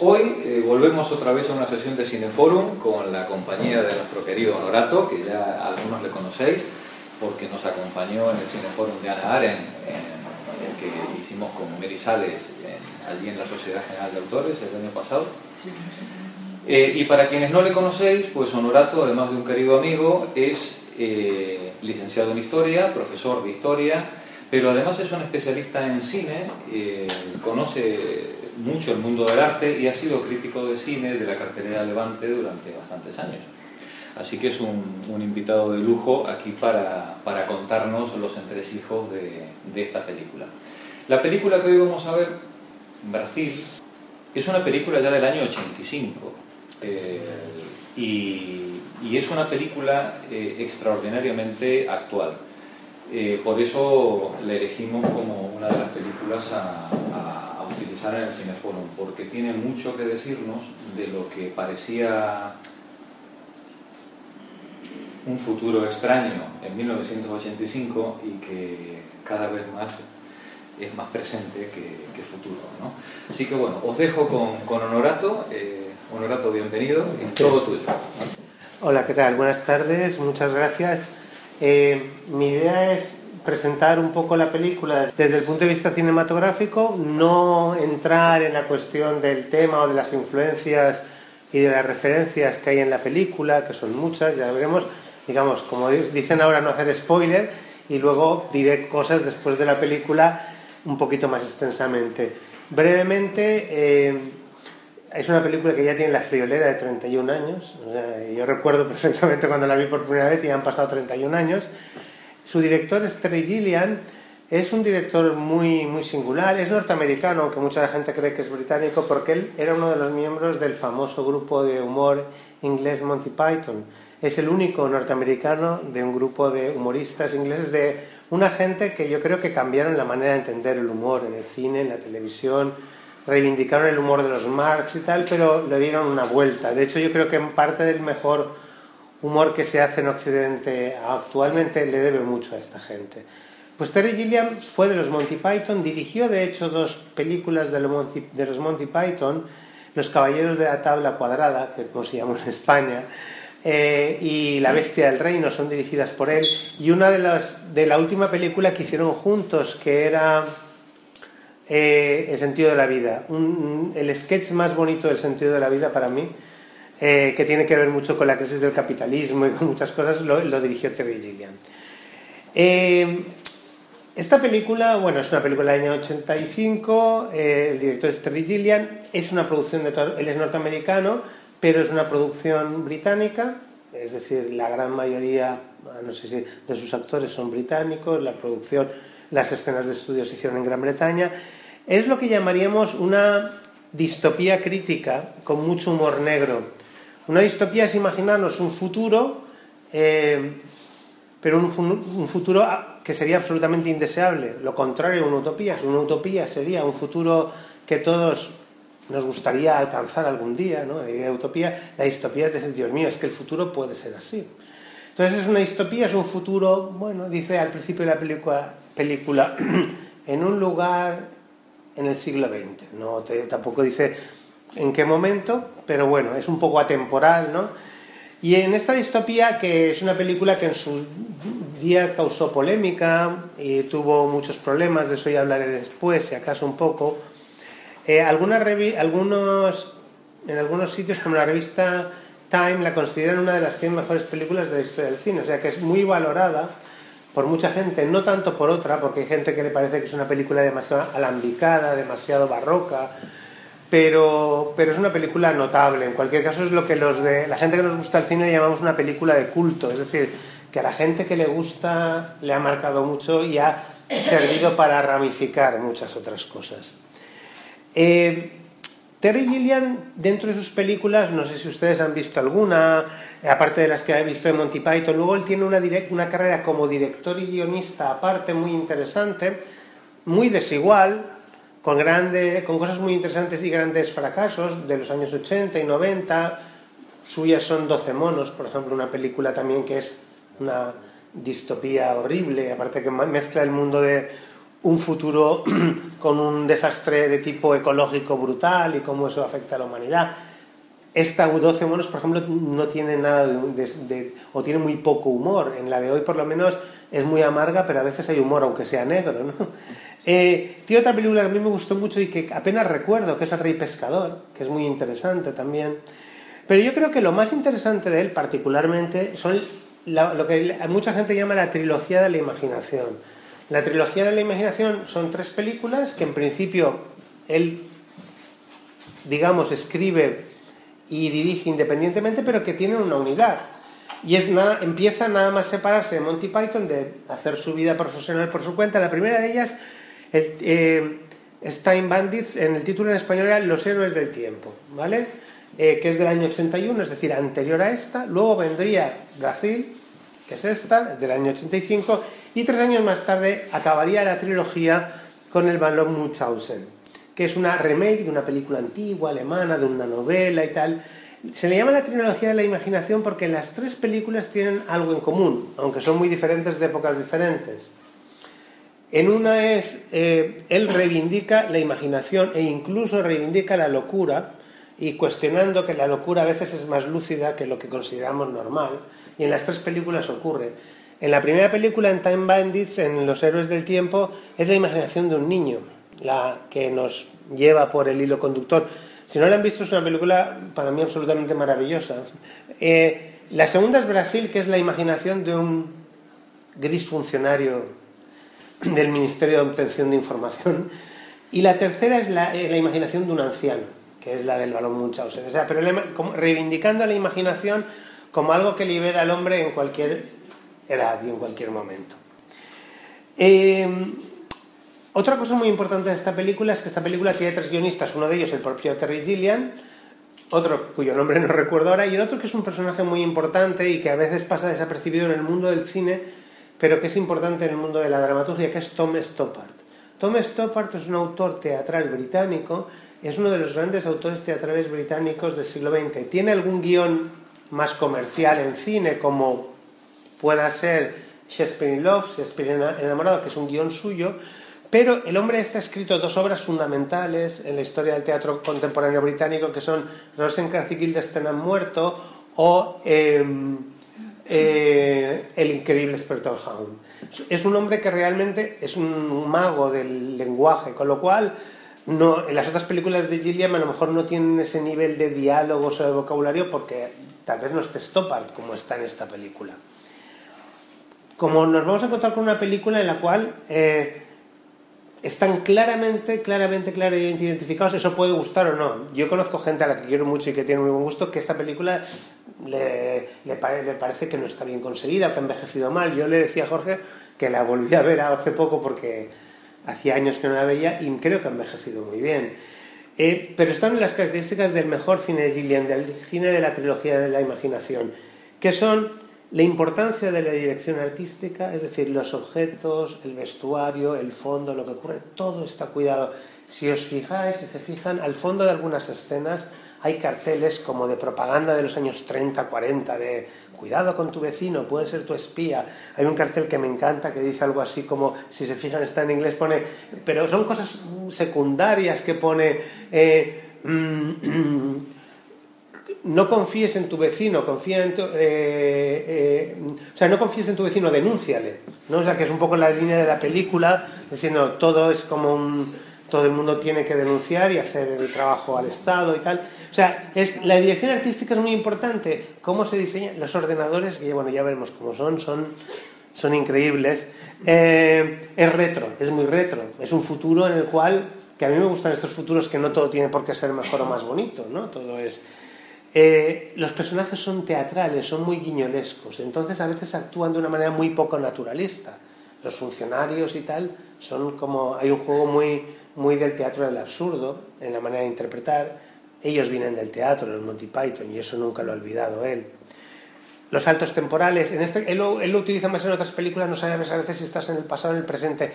Hoy eh, volvemos otra vez a una sesión de Cineforum con la compañía de nuestro querido Honorato, que ya algunos le conocéis, porque nos acompañó en el Cineforum de Ana Aren, en el que hicimos con Mary Sales allí en la Sociedad General de Autores el año pasado. Eh, y para quienes no le conocéis, pues Honorato, además de un querido amigo, es eh, licenciado en Historia, profesor de Historia, pero además es un especialista en cine, conoce mucho el mundo del arte y ha sido crítico de cine de la cartelera Levante durante bastantes años. Así que es un, invitado de lujo aquí para, para contarnos los entresijos de, esta película. La película que hoy vamos a ver, Brasil, es una película ya del año 85 eh, y, y, es una película eh, extraordinariamente actual. Eh, por eso la elegimos como una de las películas a, utilizar en el Cineforum, porque tiene mucho que decirnos de lo que parecía un futuro extraño en 1985 y que cada vez más es más presente que, futuro. ¿no? Así que bueno, os dejo con, con Honorato. Eh, Honorato, bienvenido y todo tuyo. Hola, ¿qué tal? Buenas tardes, muchas gracias. Eh, mi idea es presentar un poco la película desde el punto de vista cinematográfico, no entrar en la cuestión del tema o de las influencias y de las referencias que hay en la película, que son muchas, ya veremos, digamos, como dicen ahora, no hacer spoiler, y luego diré cosas después de la película un poquito más extensamente. Brevemente, eh, es una película que ya tiene la friolera de 31 años, yo recuerdo perfectamente cuando la vi por primera vez y han pasado 31 años, su director es Terry Gilliam, es un director muy, muy singular, es norteamericano, aunque mucha gente cree que es británico, porque él era uno de los miembros del famoso grupo de humor inglés Monty Python. Es el único norteamericano de un grupo de humoristas ingleses, de una gente que yo creo que cambiaron la manera de entender el humor en el cine, en la televisión, reivindicaron el humor de los Marx y tal, pero le dieron una vuelta. De hecho, yo creo que en parte del mejor humor que se hace en Occidente actualmente le debe mucho a esta gente. Pues Terry Gilliam fue de los Monty Python, dirigió de hecho dos películas de los Monty, Python, Los Caballeros de la Tabla Cuadrada, que como se llama en España, eh, y La Bestia del Reino son dirigidas por él, y una de las de la última película que hicieron juntos, que era eh, El sentido de la vida, el sketch más bonito del sentido de la vida para mí, eh, que tiene que ver mucho con la crisis del capitalismo y con muchas cosas, lo, dirigió Terry Gilliam. Eh, esta película, bueno, es una película del año 85, eh, el director es Terry Gilliam, es una producción de él es norteamericano, pero es una producción británica, es decir, la gran mayoría, no sé si de sus actores son británicos, la producción, las escenas de estudio se hicieron en Gran Bretaña. Es lo que llamaríamos una distopía crítica con mucho humor negro. Una distopía es imaginarnos un futuro, eh, pero un, futuro que sería absolutamente indeseable. Lo contrario una utopía. Una utopía sería un futuro que todos nos gustaría alcanzar algún día. ¿no? La utopía, la distopía es decir, Dios mío, es que el futuro puede ser así. Entonces es una distopía, es un futuro, bueno, dice al principio de la película, película en un lugar en el siglo XX. No tampoco dice en qué momento, pero bueno, es un poco atemporal, ¿no? Y en esta distopía, que es una película que en su día causó polémica y tuvo muchos problemas, de eso ya hablaré después, si acaso un poco, eh, algunos, en algunos sitios, como la revista Time, la consideran una de las 100 mejores películas de la historia del cine, o sea que es muy valorada por mucha gente, no tanto por otra, porque hay gente que le parece que es una película demasiado alambicada, demasiado barroca, pero, pero es una película notable. En cualquier caso es lo que los de la gente que nos gusta el cine llamamos una película de culto, es decir, que a la gente que le gusta le ha marcado mucho y ha servido para ramificar muchas otras cosas. Eh, Terry Gilliam, dentro de sus películas, no sé si ustedes han visto alguna, aparte de las que he visto de Monty Python, luego él tiene una, una carrera como director y guionista aparte muy interesante, muy desigual, con, grande, con cosas muy interesantes y grandes fracasos de los años 80 y 90. Suyas son 12 monos, por ejemplo, una película también que es una distopía horrible, aparte que mezcla el mundo de un futuro con un desastre de tipo ecológico brutal y cómo eso afecta a la humanidad. Esta 12 monos, por ejemplo, no tiene nada de, o tiene muy poco humor. En la de hoy, por lo menos, es muy amarga, pero a veces hay humor, aunque sea negro. ¿no? Eh, tiene otra película que a mí me gustó mucho y que apenas recuerdo, que es El Rey Pescador, que es muy interesante también. Pero yo creo que lo más interesante de él, particularmente, son lo que mucha gente llama la trilogía de la imaginación la trilogía de la imaginación son tres películas que en principio él, digamos, escribe y dirige independientemente, pero que tienen una unidad. Y es nada, empieza nada más separarse de Monty Python, de hacer su vida profesional por su cuenta. La primera de ellas eh, es Time Bandits, en el título en español era Los héroes del tiempo, ¿vale? Eh, que es del año 81, es decir, anterior a esta. Luego vendría Brasil, que es esta, del año 85, y tres años más tarde acabaría la trilogía con el Van Munchausen, que es una remake de una película antigua, alemana, de una novela y tal. Se le llama la trilogía de la imaginación porque las tres películas tienen algo en común, aunque son muy diferentes de épocas diferentes. En una es, eh, él reivindica la imaginación e incluso reivindica la locura, y cuestionando que la locura a veces es más lúcida que lo que consideramos normal, y en las tres películas ocurre. En la primera película, en Time Bandits, en Los Héroes del Tiempo, es la imaginación de un niño la que nos lleva por el hilo conductor. Si no la han visto, es una película para mí absolutamente maravillosa. Eh, la segunda es Brasil, que es la imaginación de un gris funcionario del Ministerio de Obtención de Información. Y la tercera es la, eh, imaginación de un anciano, que es la del balón Munchausen. O sea, pero reivindicando la imaginación como algo que libera al hombre en cualquier edad y en cualquier momento. Em, otra cosa muy importante de esta película es que esta película tiene tres guionistas, uno de ellos el propio Terry Gilliam, otro cuyo nombre no recuerdo ahora, y el otro que es un personaje muy importante y que a veces pasa desapercibido en el mundo del cine, pero que es importante en el mundo de la dramaturgia, que es Tom Stoppard. Tom Stoppard es un autor teatral británico, es uno de los grandes autores teatrales británicos del siglo XX. Tiene algún guion más comercial en cine, como pueda ser Shakespeare in Love, Shakespeare enamorado, que es un guion suyo, pero el hombre está escrito dos obras fundamentales en la historia del teatro contemporáneo británico, que son Rosencrantz y Guildenstern han muerto o em, eh, El increíble Spectre Hound. Es un hombre que realmente es un mago del lenguaje, con lo cual no, en las otras películas de Gilliam a lo mejor no tienen ese nivel de diálogos o de vocabulario porque tal vez no esté Stoppard como está en esta película como nos vamos a encontrar con una película en la cual eh, están claramente, claramente, claramente identificados, eso puede gustar o no. Yo conozco gente a la que quiero mucho y que tiene muy buen gusto, que esta película le, le, parece que no está bien conseguida, que ha envejecido mal. Yo le decía a Jorge que la volví a ver hace poco porque hacía años que no la veía y creo que ha envejecido muy bien. Eh, pero están las características del mejor cine de Gillian, del cine de la trilogía de la imaginación, que son la importancia de la dirección artística, es decir, los objetos, el vestuario, el fondo, lo que ocurre, todo está cuidado. Si os fijáis, si se fijan, al fondo de algunas escenas hay carteles como de propaganda de los años 30, 40, de cuidado con tu vecino, puede ser tu espía. Hay un cartel que me encanta que dice algo así como, si se fijan, está en inglés, pone, pero son cosas secundarias que pone... Eh, mm, no confíes en tu vecino, confía en tu, eh, eh, o sea, no confíes en tu vecino, denúnciale, ¿no? O sea, que es un poco la línea de la película, diciendo todo es como un, todo el mundo tiene que denunciar y hacer el trabajo al Estado y tal. O sea, es, la dirección artística es muy importante, cómo se diseñan los ordenadores, que bueno, ya veremos cómo son, son, son increíbles. Eh, es retro, es muy retro, es un futuro en el cual, que a mí me gustan estos futuros que no todo tiene por qué ser mejor o más bonito, ¿no? Todo es eh, los personajes son teatrales, son muy guiñolescos, entonces a veces actúan de una manera muy poco naturalista. Los funcionarios y tal son como. Hay un juego muy, muy del teatro del absurdo en la manera de interpretar. Ellos vienen del teatro, los Monty Python, y eso nunca lo ha olvidado él. Los saltos temporales, en este, él, lo, utiliza más en otras películas, no sabes a veces si estás en el pasado o en el presente.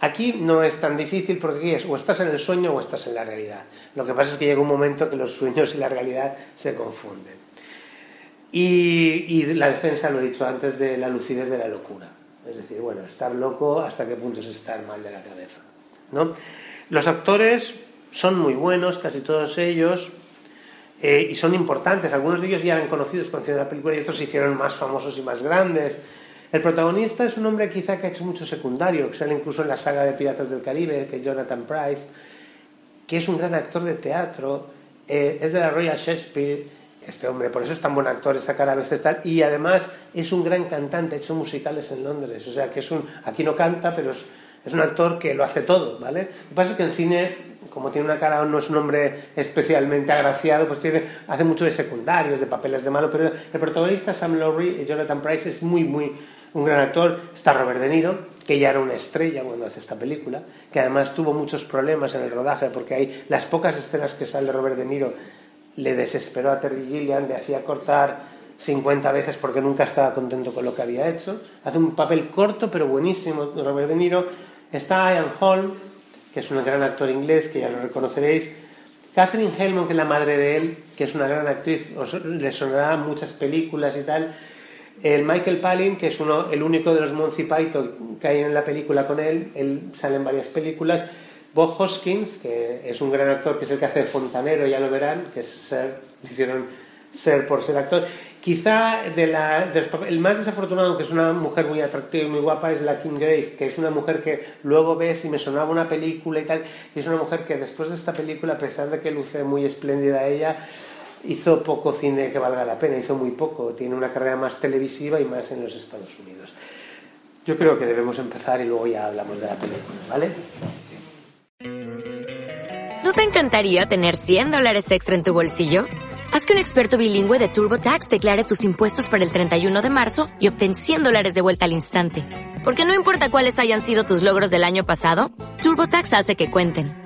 Aquí no es tan difícil porque aquí es o estás en el sueño o estás en la realidad. Lo que pasa es que llega un momento que los sueños y la realidad se confunden. Y, la defensa, lo he dicho antes, de la lucidez de la locura. Es decir, bueno, estar loco hasta qué punto es estar mal de la cabeza. ¿no? Los actores son muy buenos, casi todos ellos, eh, y son importantes. Algunos de ellos ya eran conocidos cuando hicieron la película y otros se hicieron más famosos y más grandes. El protagonista es un hombre quizá que ha hecho mucho secundario, que sale incluso en la saga de Piratas del Caribe, que es Jonathan Price, que es un gran actor de teatro, eh, es de la Royal Shakespeare, este hombre, por eso es tan buen actor, esa cara a veces tal, y además es un gran cantante, ha hecho musicales en Londres, o sea que es un, aquí no canta, pero es, un actor que lo hace todo, ¿vale? Lo que pasa es que en cine, como tiene una cara, no es un hombre especialmente agraciado, pues tiene, hace mucho de secundarios, de papeles de malo, pero el protagonista Sam Lowry, Jonathan Price, es muy, muy, un gran actor. Está Robert De Niro, que ya era una estrella cuando hace esta película, que además tuvo muchos problemas en el rodaje, porque hay las pocas escenas que sale Robert De Niro le desesperó a Terry Gilliam, le hacía cortar 50 veces porque nunca estaba contento con lo que había hecho. Hace un papel corto pero buenísimo Robert De Niro. Está Ian Holm, que es un gran actor inglés, que ya lo reconoceréis. Catherine Hellman, que es la madre de él, que es una gran actriz, le sonará muchas películas y tal. El Michael Palin, que es uno, el único de los Monty Python que hay en la película con él, él sale en varias películas. Bob Hoskins, que es un gran actor, que es el que hace de fontanero, ya lo verán, que es ser, le hicieron ser por ser actor. Quizá de la, el más desafortunado, que es una mujer muy atractiva y muy guapa, es la Kim Grace, que es una mujer que luego ves y me sonaba una película y tal, y es una mujer que después de esta película, a pesar de que luce muy espléndida ella, hizo poco cine que valga la pena, hizo muy poco, tiene una carrera más televisiva y más en los Estados Unidos. Yo creo que debemos empezar y luego ya hablamos de la película, ¿vale? ¿No te encantaría tener 100 dólares extra en tu bolsillo? Haz que un experto bilingüe de TurboTax declare tus impuestos para el 31 de marzo y obtén 100 dólares de vuelta al instante. Porque no importa cuáles hayan sido tus logros del año pasado, TurboTax hace que cuenten.